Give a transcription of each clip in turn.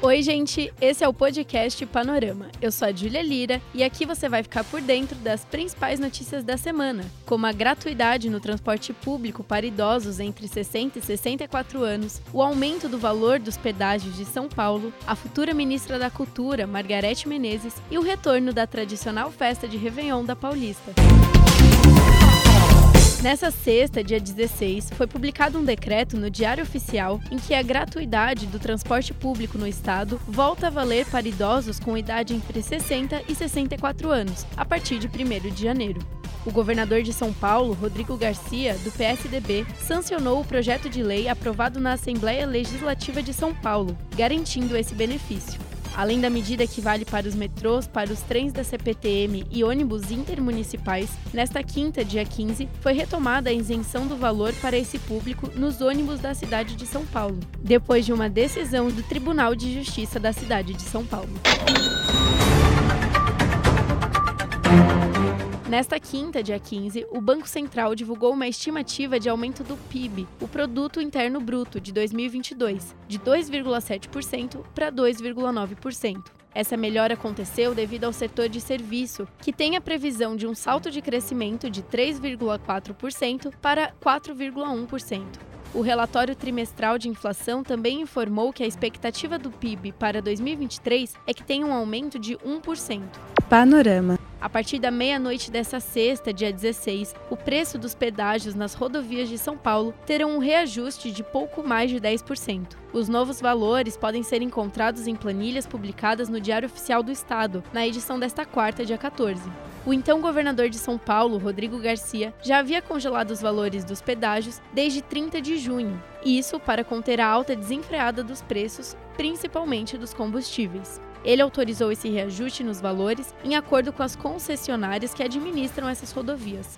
Oi, gente, esse é o podcast Panorama. Eu sou a Júlia Lira e aqui você vai ficar por dentro das principais notícias da semana, como a gratuidade no transporte público para idosos entre 60 e 64 anos, o aumento do valor dos pedágios de São Paulo, a futura ministra da Cultura, Margarete Menezes, e o retorno da tradicional festa de Réveillon da Paulista. Nessa sexta, dia 16, foi publicado um decreto no Diário Oficial em que a gratuidade do transporte público no estado volta a valer para idosos com idade entre 60 e 64 anos, a partir de 1 de janeiro. O governador de São Paulo, Rodrigo Garcia, do PSDB, sancionou o projeto de lei aprovado na Assembleia Legislativa de São Paulo, garantindo esse benefício. Além da medida que vale para os metrôs, para os trens da CPTM e ônibus intermunicipais, nesta quinta, dia 15, foi retomada a isenção do valor para esse público nos ônibus da cidade de São Paulo, depois de uma decisão do Tribunal de Justiça da cidade de São Paulo. Nesta quinta, dia 15, o Banco Central divulgou uma estimativa de aumento do PIB, o Produto Interno Bruto, de 2022, de 2,7% para 2,9%. Essa melhora aconteceu devido ao setor de serviço, que tem a previsão de um salto de crescimento de 3,4% para 4,1%. O relatório trimestral de inflação também informou que a expectativa do PIB para 2023 é que tenha um aumento de 1%. Panorama. A partir da meia-noite dessa sexta, dia 16, o preço dos pedágios nas rodovias de São Paulo terão um reajuste de pouco mais de 10%. Os novos valores podem ser encontrados em planilhas publicadas no Diário Oficial do Estado, na edição desta quarta, dia 14. O então governador de São Paulo, Rodrigo Garcia, já havia congelado os valores dos pedágios desde 30 de junho, isso para conter a alta desenfreada dos preços, principalmente dos combustíveis. Ele autorizou esse reajuste nos valores em acordo com as concessionárias que administram essas rodovias.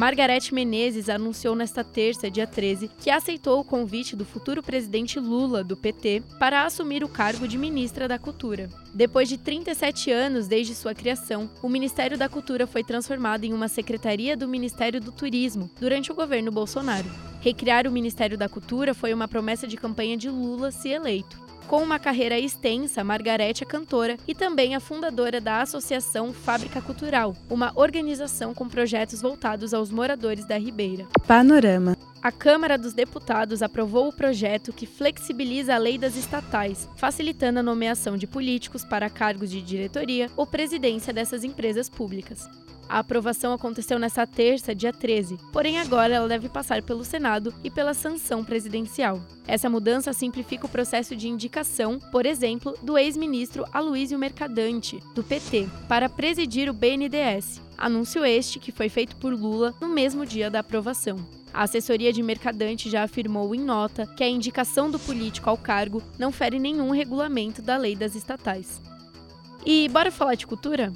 Margarete Menezes anunciou nesta terça, dia 13, que aceitou o convite do futuro presidente Lula, do PT, para assumir o cargo de ministra da Cultura. Depois de 37 anos desde sua criação, o Ministério da Cultura foi transformado em uma secretaria do Ministério do Turismo durante o governo Bolsonaro. Recriar o Ministério da Cultura foi uma promessa de campanha de Lula se eleito. Com uma carreira extensa, Margarete é cantora e também a fundadora da Associação Fábrica Cultural, uma organização com projetos voltados aos moradores da Ribeira. Panorama. A Câmara dos Deputados aprovou o projeto que flexibiliza a lei das estatais, facilitando a nomeação de políticos para cargos de diretoria ou presidência dessas empresas públicas. A aprovação aconteceu nesta terça, dia 13, porém agora ela deve passar pelo Senado e pela sanção presidencial. Essa mudança simplifica o processo de indicação, por exemplo, do ex-ministro Aloysio Mercadante, do PT, para presidir o BNDES. Anúncio este que foi feito por Lula no mesmo dia da aprovação. A assessoria de Mercadante já afirmou em nota que a indicação do político ao cargo não fere nenhum regulamento da lei das estatais. E bora falar de cultura?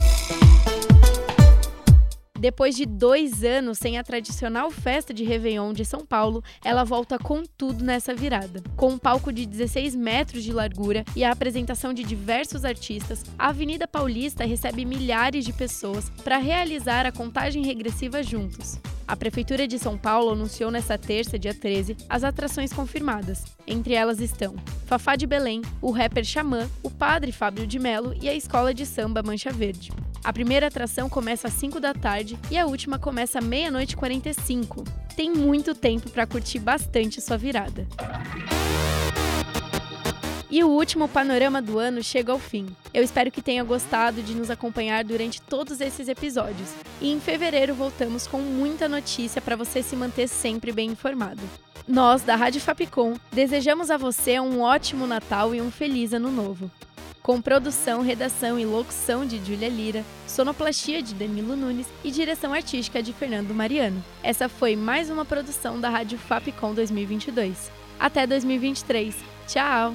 Depois de dois anos sem a tradicional festa de Réveillon de São Paulo, ela volta com tudo nessa virada. Com um palco de 16 metros de largura e a apresentação de diversos artistas, a Avenida Paulista recebe milhares de pessoas para realizar a contagem regressiva juntos. A Prefeitura de São Paulo anunciou nesta terça, dia 13, as atrações confirmadas. Entre elas estão Fafá de Belém, o rapper Xamã, o padre Fábio de Melo e a escola de samba Mancha Verde. A primeira atração começa às 5 da tarde e a última começa à meia-noite e 45. Tem muito tempo para curtir bastante sua virada. E o último panorama do ano chega ao fim. Eu espero que tenha gostado de nos acompanhar durante todos esses episódios. E em fevereiro voltamos com muita notícia para você se manter sempre bem informado. Nós, da Rádio Fapcom, desejamos a você um ótimo Natal e um feliz Ano Novo com produção, redação e locução de Júlia Lira, sonoplastia de Danilo Nunes e direção artística de Fernando Mariano. Essa foi mais uma produção da Rádio Fapcom 2022. Até 2023. Tchau!